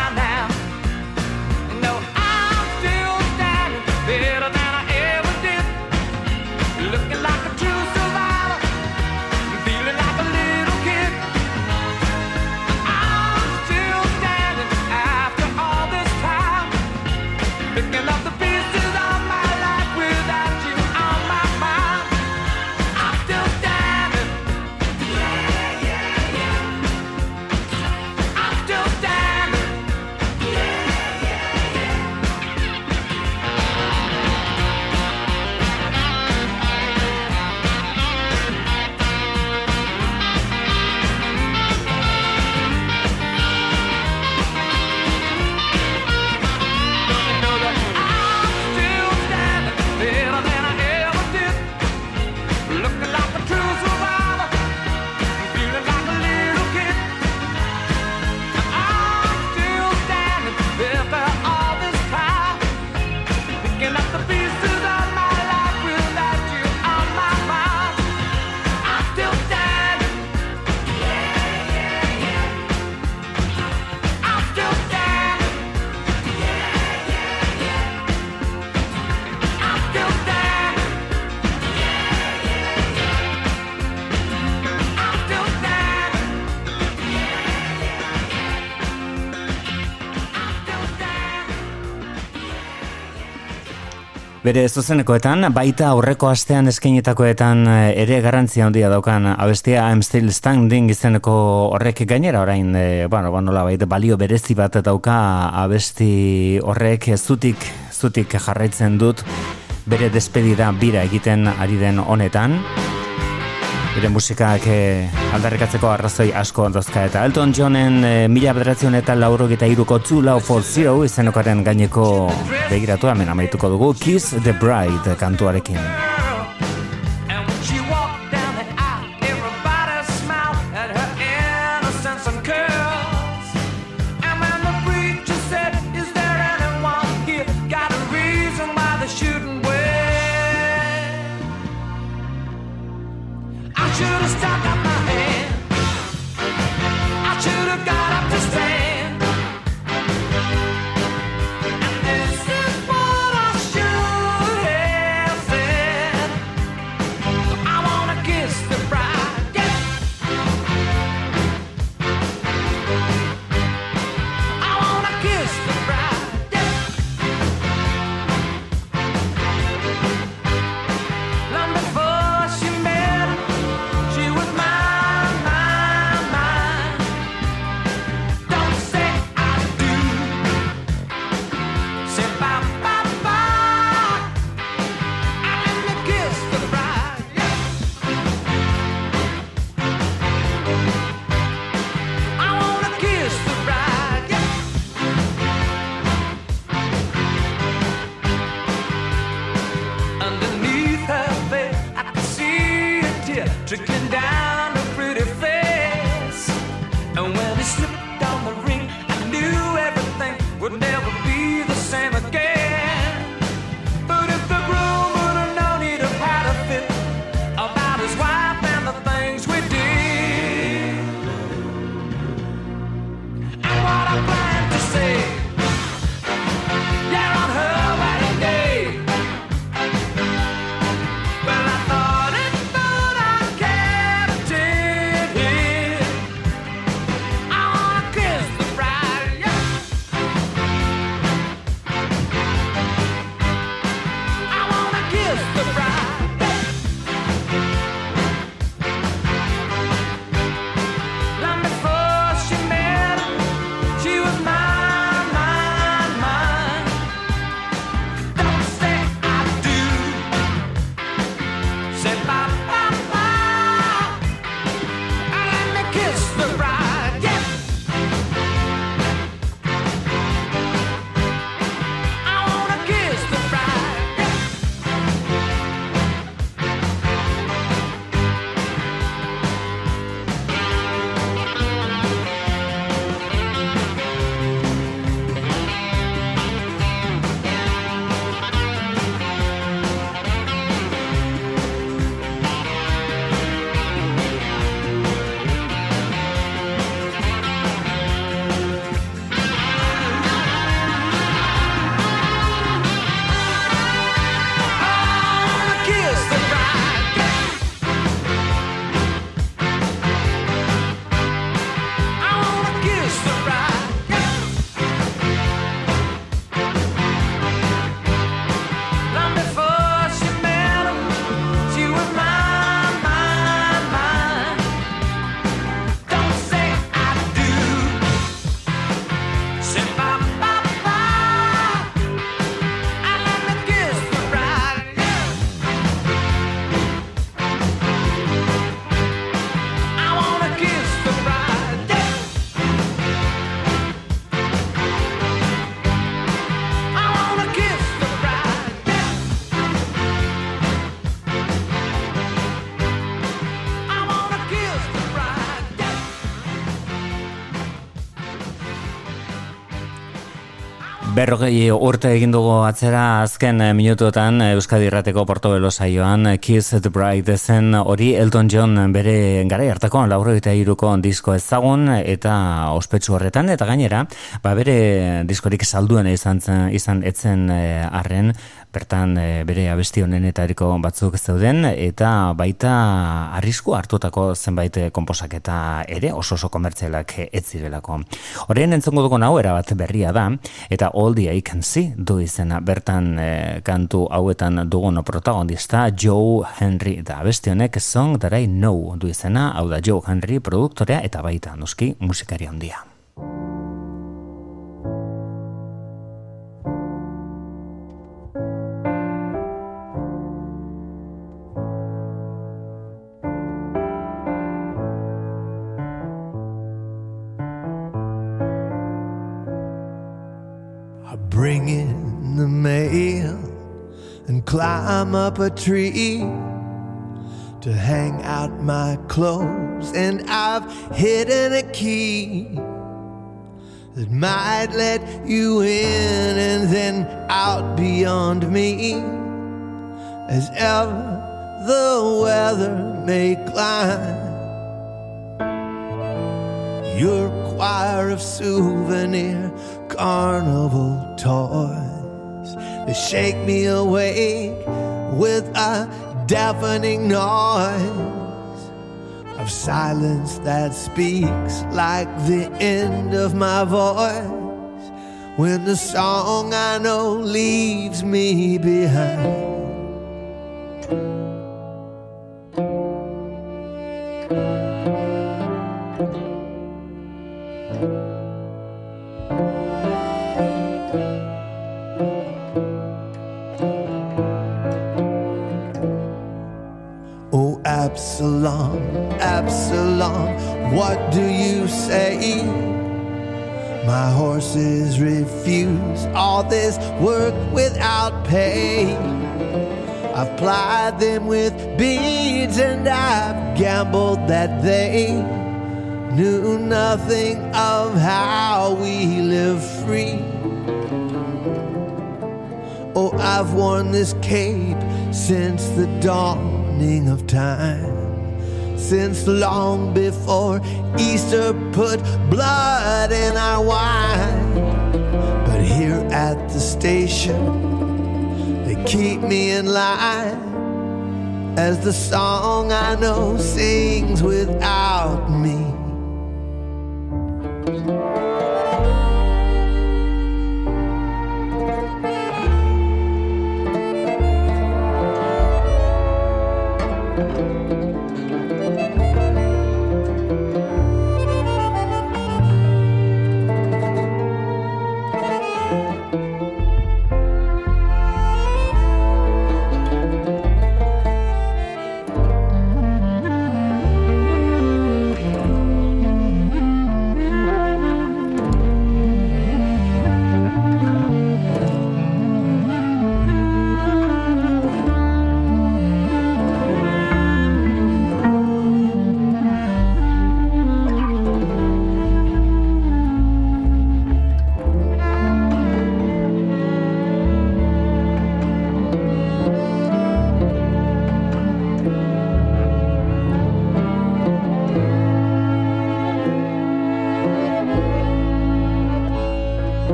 Bere zuzenekoetan, baita aurreko astean eskainetakoetan eh, ere garrantzia handia daukan abestia I'm Still Standing izeneko horrek gainera orain, e, bueno, bueno, baita balio berezi bat dauka abesti horrek zutik, zutik jarraitzen dut bere despedida bira egiten ari den honetan. Bere musikak eh, aldarrikatzeko arrazoi asko dozka eta Elton Johnen eh, mila bederatzen eta lauro gita iruko Two Love for Zero izenokaren gaineko begiratu hemen amaituko dugu Kiss the Bride kantuarekin. Berrogei urte egin dugu atzera azken eh, minutuetan eh, Euskadi Irrateko Portobelo saioan eh, Kiss the Bride zen hori Elton John bere gara hartako lauro eta iruko disko ezagun eta ospetsu horretan eta gainera ba bere diskorik salduena izan, izan etzen arren bertan eh, bere abesti honenetariko batzuk zeuden eta baita arrisku hartutako zenbait eh, konposaketa ere oso oso komertzialak eh, ez zirelako. Horien entzongo dugu hau erabat berria da eta All the I Can See du izena bertan eh, kantu hauetan dugun protagonista Joe Henry da abesti honek Song That I Know du izena hau da Joe Henry produktorea eta baita noski musikari handia. Climb up a tree to hang out my clothes, and I've hidden a key that might let you in and then out beyond me as ever the weather may climb. Your choir of souvenir carnival toys they shake me awake with a deafening noise of silence that speaks like the end of my voice when the song I know leaves me behind. What do you say? My horses refuse all this work without pay. I've plied them with beads and I've gambled that they knew nothing of how we live free. Oh, I've worn this cape since the dawning of time. Since long before Easter put blood in our wine. But here at the station, they keep me in line as the song I know sings without me.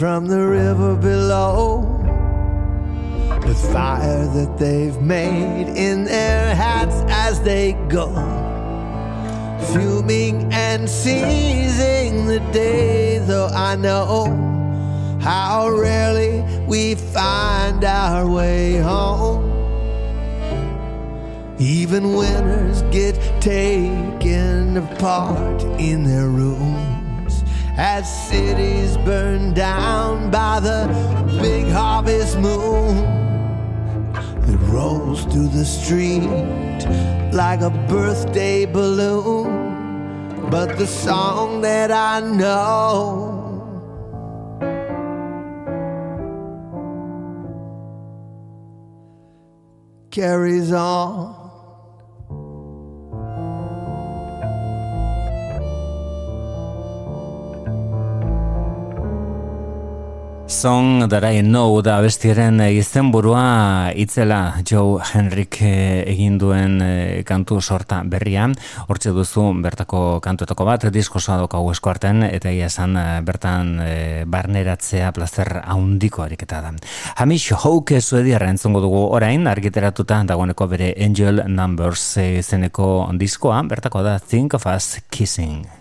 From the river below with fire that they've made in their hats as they go, fuming and seizing the day. Though I know how rarely we find our way home. Even winners get taken apart in their rooms as cities burn down by the big harvest moon that rolls through the street like a birthday balloon. But the song that I know carries on. Song That I Know da bestiaren izenburua itzela Joe Henrik eh, egin duen eh, kantu sorta berrian. Hortxe duzu bertako kantuetako bat, diskosoa doka esko artean, eta ia esan eh, bertan eh, barneratzea plazer haundiko ariketa da. Hamish Houke suediarra entzongo dugu orain, argiteratuta dagoeneko bere Angel Numbers eh, izeneko diskoa, bertako da Think of Us Kissing.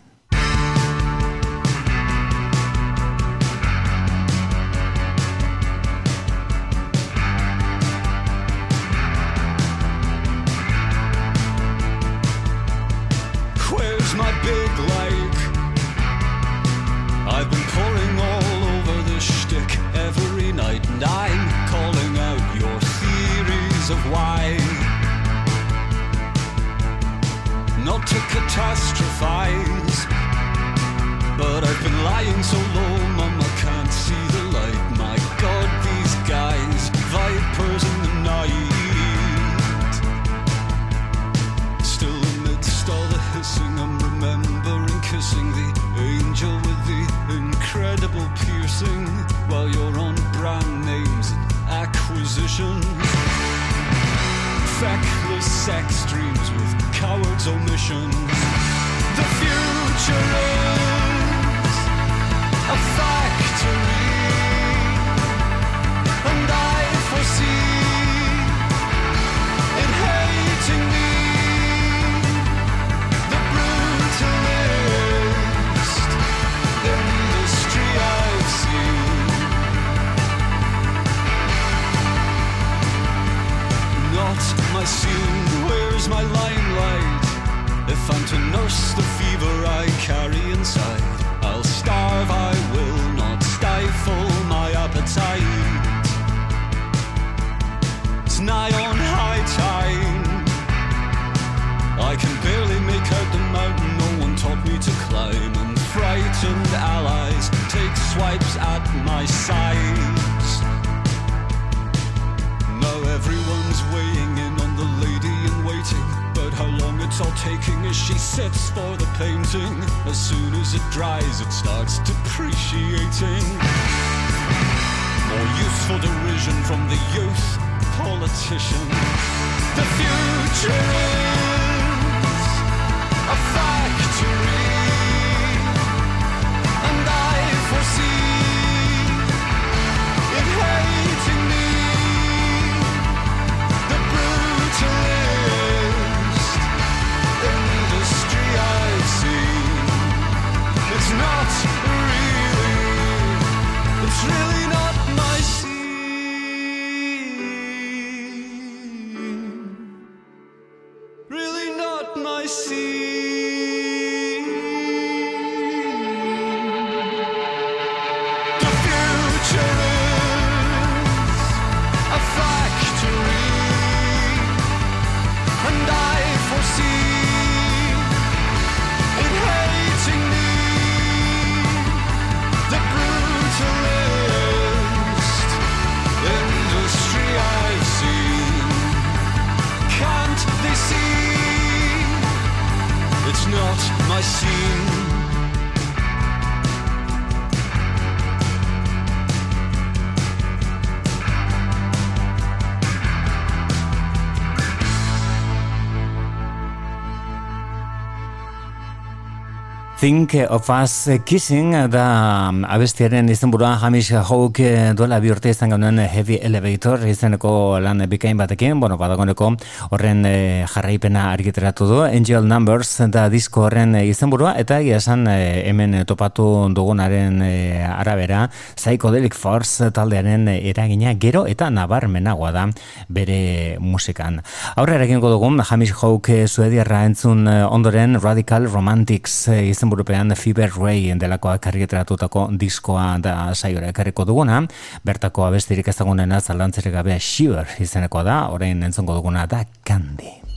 Think of Us Kissing da abestiaren izenburua Hamish Hawk duela bi urte izan genuen Heavy Elevator izeneko lan bikain batekin, bueno, badagoneko horren eh, jarraipena argiteratu du, Angel Numbers da disko horren eh, izenburua, eta egia esan eh, hemen topatu dugunaren eh, arabera, Psychedelic Force taldearen eragina gero eta nabarmenagoa da bere musikan. Aurrera egingo dugun, Hamish Hawk suediarra entzun eh, ondoren Radical Romantics eh, izenburupean Fever Ray delakoak argitaratutako diskoa da saiora ekarriko duguna, bertako abestirik ezagunena zalantzerik gabe Shiver izenekoa da, orain entzongo duguna da Candy.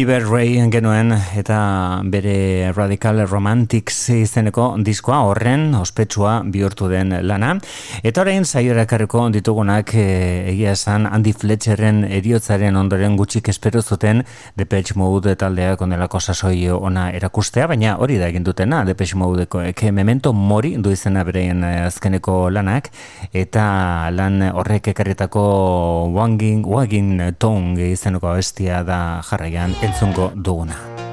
Fever Ray genuen eta bere Radical Romantics izeneko diskoa horren ospetsua bihurtu den lana. Eta orain zaiora karriko ditugunak e, egia esan Andy Fletcherren eriotzaren ondoren gutxik espero zuten Depeche Mode taldeak ondelako sasoi ona erakustea, baina hori da egin dutena Depeche Modeko eke memento mori du izena bereien azkeneko lanak eta lan horrek ekarretako wanging, wanging tong izeneko bestia da jarraian entzungo duguna.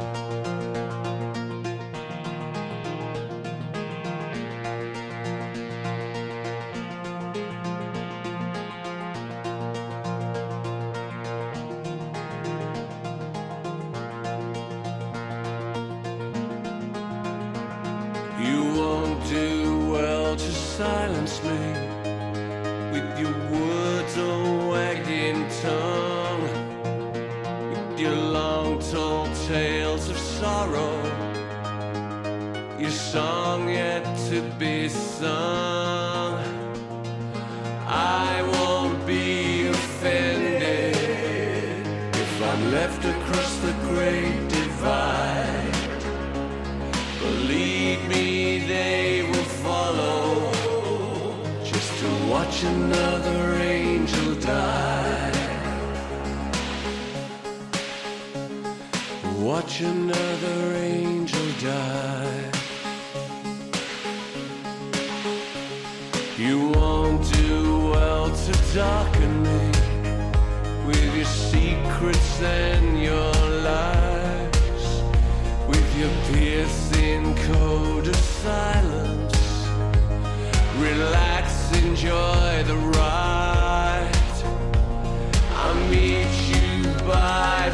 To watch another angel die. Watch another angel die. You won't do well to darken me with your secrets and your lies with your piercing code of silence. Relax, enjoy the ride. I'll meet you by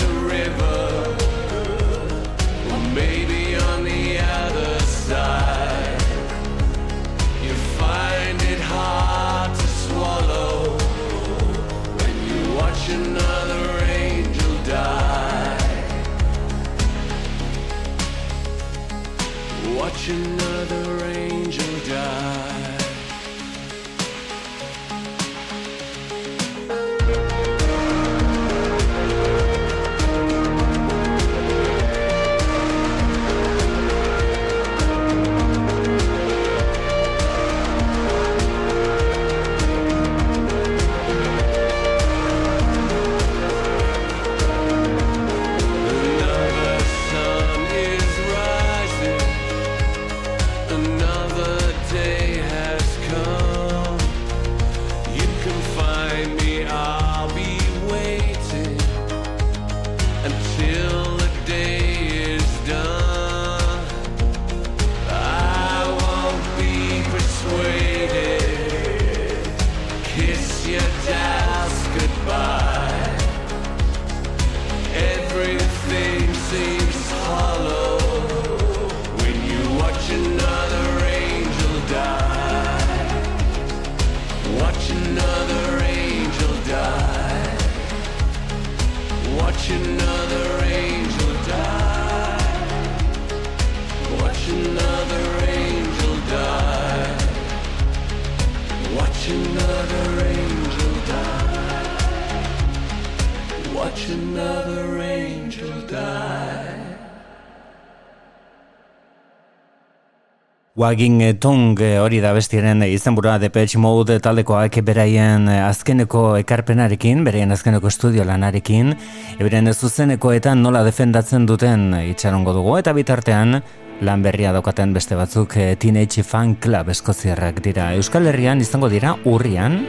Wagging Tongue eh, hori da bestiaren izenburua Depeche Mode taldekoak beraien eh, azkeneko ekarpenarekin, beraien azkeneko estudio lanarekin, eberen zuzenekoetan nola defendatzen duten itxarongo dugu, eta bitartean lan berria daukaten beste batzuk eh, Teenage Fan Club eskoziarrak dira. Euskal Herrian izango dira urrian,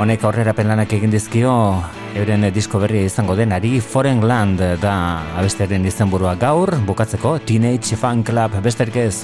Honek aurrera lanak egin dizkio euren disko berria izango denari Foreign Land da abestearen izenburua gaur bukatzeko Teenage Fan Club. Besterik ez